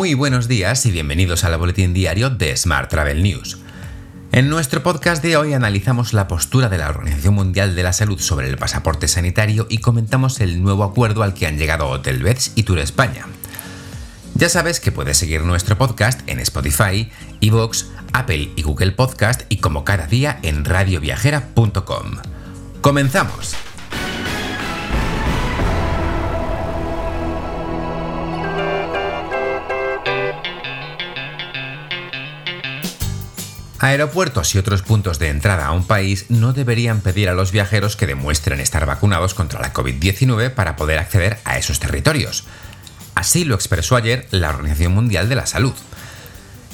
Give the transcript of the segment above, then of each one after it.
Muy buenos días y bienvenidos al boletín diario de Smart Travel News. En nuestro podcast de hoy analizamos la postura de la Organización Mundial de la Salud sobre el pasaporte sanitario y comentamos el nuevo acuerdo al que han llegado Hotel Beds y Tour España. Ya sabes que puedes seguir nuestro podcast en Spotify, Evox, Apple y Google Podcast y como cada día en radioviajera.com. ¡Comenzamos! Aeropuertos y otros puntos de entrada a un país no deberían pedir a los viajeros que demuestren estar vacunados contra la COVID-19 para poder acceder a esos territorios. Así lo expresó ayer la Organización Mundial de la Salud.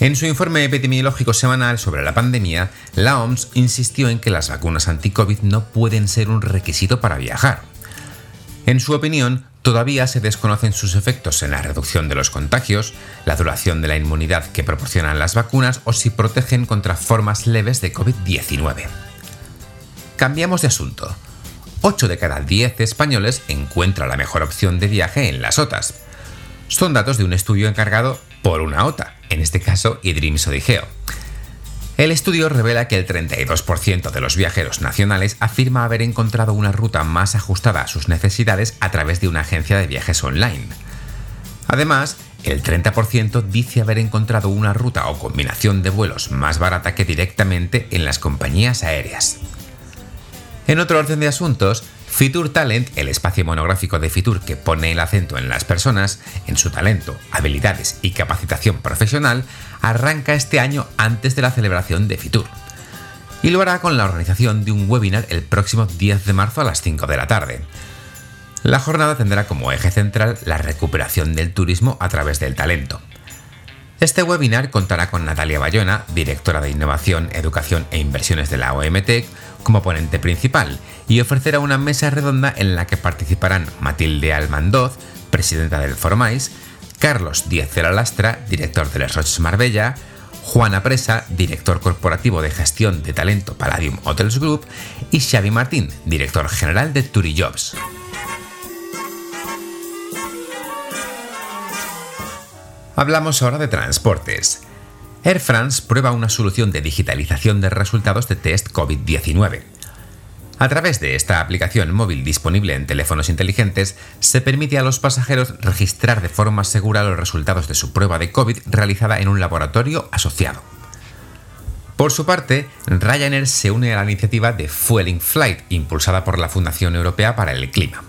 En su informe epidemiológico semanal sobre la pandemia, la OMS insistió en que las vacunas anti-COVID no pueden ser un requisito para viajar. En su opinión, Todavía se desconocen sus efectos en la reducción de los contagios, la duración de la inmunidad que proporcionan las vacunas o si protegen contra formas leves de COVID-19. Cambiamos de asunto. 8 de cada 10 españoles encuentra la mejor opción de viaje en las OTAs. Son datos de un estudio encargado por una OTA, en este caso Odigeo. El estudio revela que el 32% de los viajeros nacionales afirma haber encontrado una ruta más ajustada a sus necesidades a través de una agencia de viajes online. Además, el 30% dice haber encontrado una ruta o combinación de vuelos más barata que directamente en las compañías aéreas. En otro orden de asuntos, Fitur Talent, el espacio monográfico de Fitur que pone el acento en las personas, en su talento, habilidades y capacitación profesional, arranca este año antes de la celebración de Fitur. Y lo hará con la organización de un webinar el próximo 10 de marzo a las 5 de la tarde. La jornada tendrá como eje central la recuperación del turismo a través del talento. Este webinar contará con Natalia Bayona, directora de Innovación, Educación e Inversiones de la OMT, como ponente principal y ofrecerá una mesa redonda en la que participarán Matilde Almandoz, presidenta del Formais, Carlos Díaz de la Lastra, director de Les Roches Marbella, Juana Presa, director corporativo de gestión de talento Palladium Hotels Group, y Xavi Martín, director general de Turijobs. Hablamos ahora de transportes. Air France prueba una solución de digitalización de resultados de test COVID-19. A través de esta aplicación móvil disponible en teléfonos inteligentes, se permite a los pasajeros registrar de forma segura los resultados de su prueba de COVID realizada en un laboratorio asociado. Por su parte, Ryanair se une a la iniciativa de Fueling Flight, impulsada por la Fundación Europea para el Clima.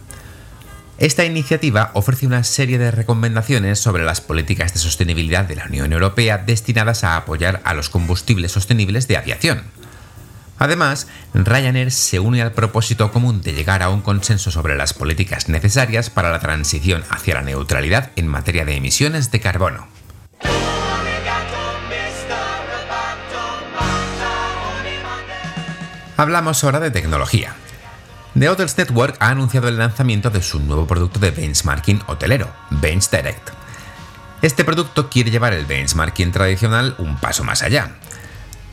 Esta iniciativa ofrece una serie de recomendaciones sobre las políticas de sostenibilidad de la Unión Europea destinadas a apoyar a los combustibles sostenibles de aviación. Además, Ryanair se une al propósito común de llegar a un consenso sobre las políticas necesarias para la transición hacia la neutralidad en materia de emisiones de carbono. Hablamos ahora de tecnología. The Hotels Network ha anunciado el lanzamiento de su nuevo producto de benchmarking hotelero, Bench Direct. Este producto quiere llevar el benchmarking tradicional un paso más allá.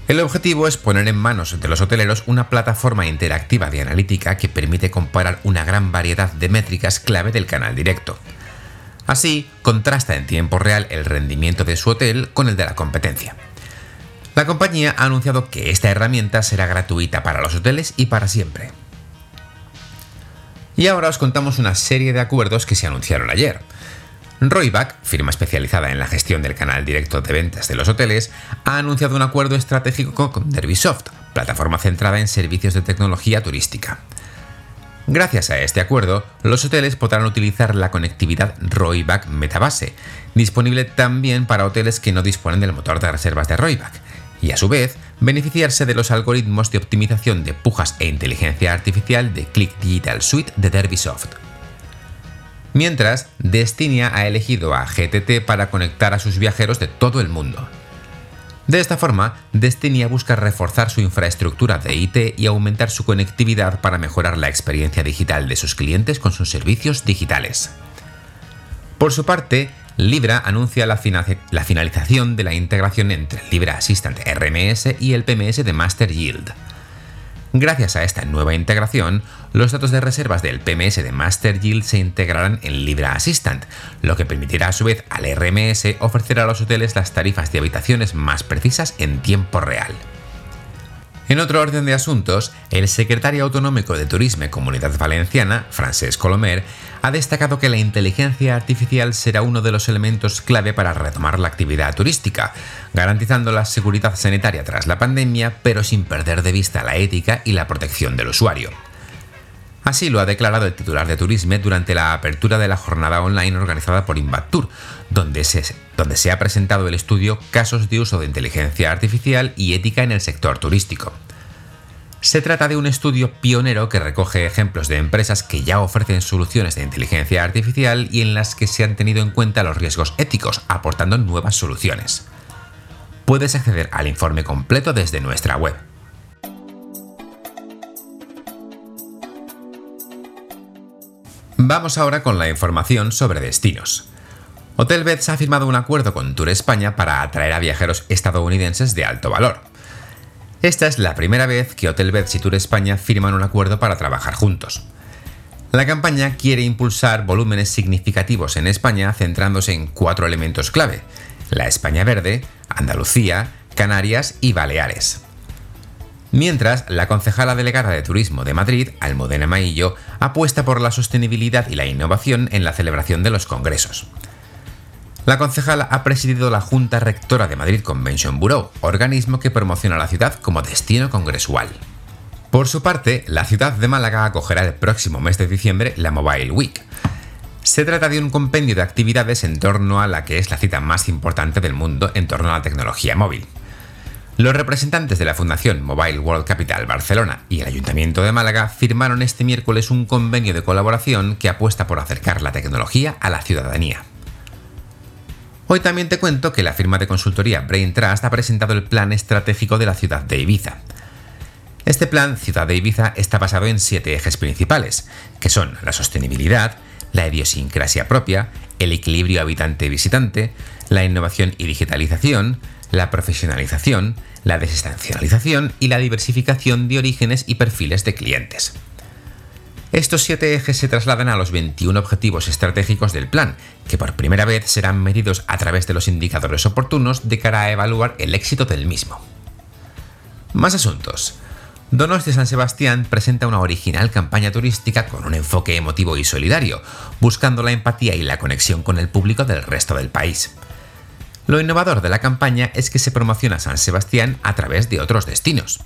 El objetivo es poner en manos de los hoteleros una plataforma interactiva de analítica que permite comparar una gran variedad de métricas clave del canal directo. Así, contrasta en tiempo real el rendimiento de su hotel con el de la competencia. La compañía ha anunciado que esta herramienta será gratuita para los hoteles y para siempre. Y ahora os contamos una serie de acuerdos que se anunciaron ayer. Royback, firma especializada en la gestión del canal directo de ventas de los hoteles, ha anunciado un acuerdo estratégico con Derbysoft, plataforma centrada en servicios de tecnología turística. Gracias a este acuerdo, los hoteles podrán utilizar la conectividad Royback Metabase, disponible también para hoteles que no disponen del motor de reservas de Royback, y a su vez beneficiarse de los algoritmos de optimización de pujas e inteligencia artificial de Click Digital Suite de Derbysoft. Mientras, Destinia ha elegido a GTT para conectar a sus viajeros de todo el mundo. De esta forma, Destinia busca reforzar su infraestructura de IT y aumentar su conectividad para mejorar la experiencia digital de sus clientes con sus servicios digitales. Por su parte, Libra anuncia la, finalización de la integración entre Libra Assistant RMS y el PMS de Master Yield. Gracias a esta nueva integración, los datos de reservas del PMS de Master Yield se integrarán en Libra Assistant, lo que permitirá a su vez al RMS ofrecer a los hoteles las tarifas de habitaciones más precisas en tiempo real. En otro orden de asuntos, el secretario autonómico de Turismo y Comunidad Valenciana, Francesc Colomer, ha destacado que la inteligencia artificial será uno de los elementos clave para retomar la actividad turística, garantizando la seguridad sanitaria tras la pandemia, pero sin perder de vista la ética y la protección del usuario. Así lo ha declarado el titular de Turisme durante la apertura de la jornada online organizada por Invatur, donde se, donde se ha presentado el estudio Casos de uso de inteligencia artificial y ética en el sector turístico. Se trata de un estudio pionero que recoge ejemplos de empresas que ya ofrecen soluciones de inteligencia artificial y en las que se han tenido en cuenta los riesgos éticos, aportando nuevas soluciones. Puedes acceder al informe completo desde nuestra web Vamos ahora con la información sobre destinos. Hotelbeds ha firmado un acuerdo con Tour España para atraer a viajeros estadounidenses de alto valor. Esta es la primera vez que Hotelbeds y Tour España firman un acuerdo para trabajar juntos. La campaña quiere impulsar volúmenes significativos en España centrándose en cuatro elementos clave, la España verde, Andalucía, Canarias y Baleares. Mientras, la concejala delegada de Turismo de Madrid, Almudena Maillo, apuesta por la sostenibilidad y la innovación en la celebración de los congresos. La concejala ha presidido la Junta Rectora de Madrid Convention Bureau, organismo que promociona la ciudad como destino congresual. Por su parte, la ciudad de Málaga acogerá el próximo mes de diciembre la Mobile Week. Se trata de un compendio de actividades en torno a la que es la cita más importante del mundo en torno a la tecnología móvil. Los representantes de la Fundación Mobile World Capital Barcelona y el Ayuntamiento de Málaga firmaron este miércoles un convenio de colaboración que apuesta por acercar la tecnología a la ciudadanía. Hoy también te cuento que la firma de consultoría Brain Trust ha presentado el plan estratégico de la ciudad de Ibiza. Este plan Ciudad de Ibiza está basado en siete ejes principales, que son la sostenibilidad, la idiosincrasia propia, el equilibrio habitante-visitante, la innovación y digitalización, la profesionalización, la desestacionalización y la diversificación de orígenes y perfiles de clientes. Estos siete ejes se trasladan a los 21 objetivos estratégicos del plan, que por primera vez serán medidos a través de los indicadores oportunos de cara a evaluar el éxito del mismo. Más asuntos. Donos de San Sebastián presenta una original campaña turística con un enfoque emotivo y solidario, buscando la empatía y la conexión con el público del resto del país. Lo innovador de la campaña es que se promociona San Sebastián a través de otros destinos.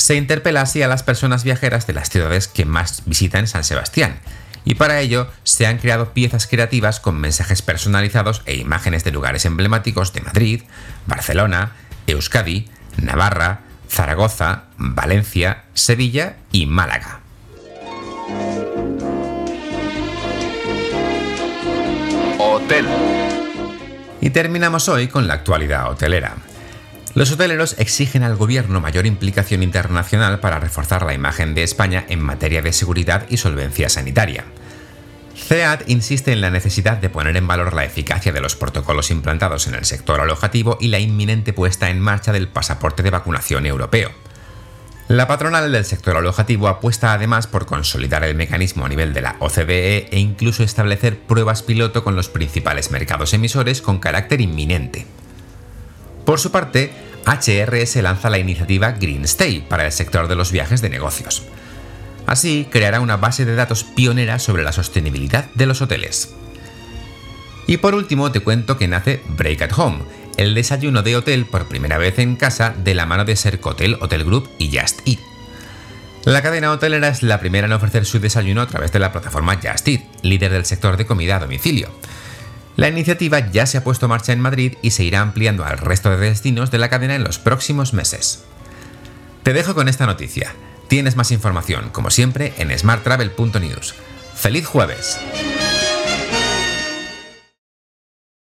Se interpela así a las personas viajeras de las ciudades que más visitan San Sebastián, y para ello se han creado piezas creativas con mensajes personalizados e imágenes de lugares emblemáticos de Madrid, Barcelona, Euskadi, Navarra, Zaragoza, Valencia, Sevilla y Málaga. Hotel. Y terminamos hoy con la actualidad hotelera. Los hoteleros exigen al gobierno mayor implicación internacional para reforzar la imagen de España en materia de seguridad y solvencia sanitaria. CEAT insiste en la necesidad de poner en valor la eficacia de los protocolos implantados en el sector alojativo y la inminente puesta en marcha del pasaporte de vacunación europeo. La patronal del sector alojativo apuesta además por consolidar el mecanismo a nivel de la OCDE e incluso establecer pruebas piloto con los principales mercados emisores con carácter inminente. Por su parte, HRS lanza la iniciativa Green Stay para el sector de los viajes de negocios. Así, creará una base de datos pionera sobre la sostenibilidad de los hoteles. Y por último, te cuento que nace Break at Home, el desayuno de hotel por primera vez en casa de la mano de Sercotel Hotel Group y Just Eat. La cadena hotelera es la primera en ofrecer su desayuno a través de la plataforma Just Eat, líder del sector de comida a domicilio. La iniciativa ya se ha puesto en marcha en Madrid y se irá ampliando al resto de destinos de la cadena en los próximos meses. Te dejo con esta noticia. Tienes más información, como siempre, en smarttravel.news. ¡Feliz jueves!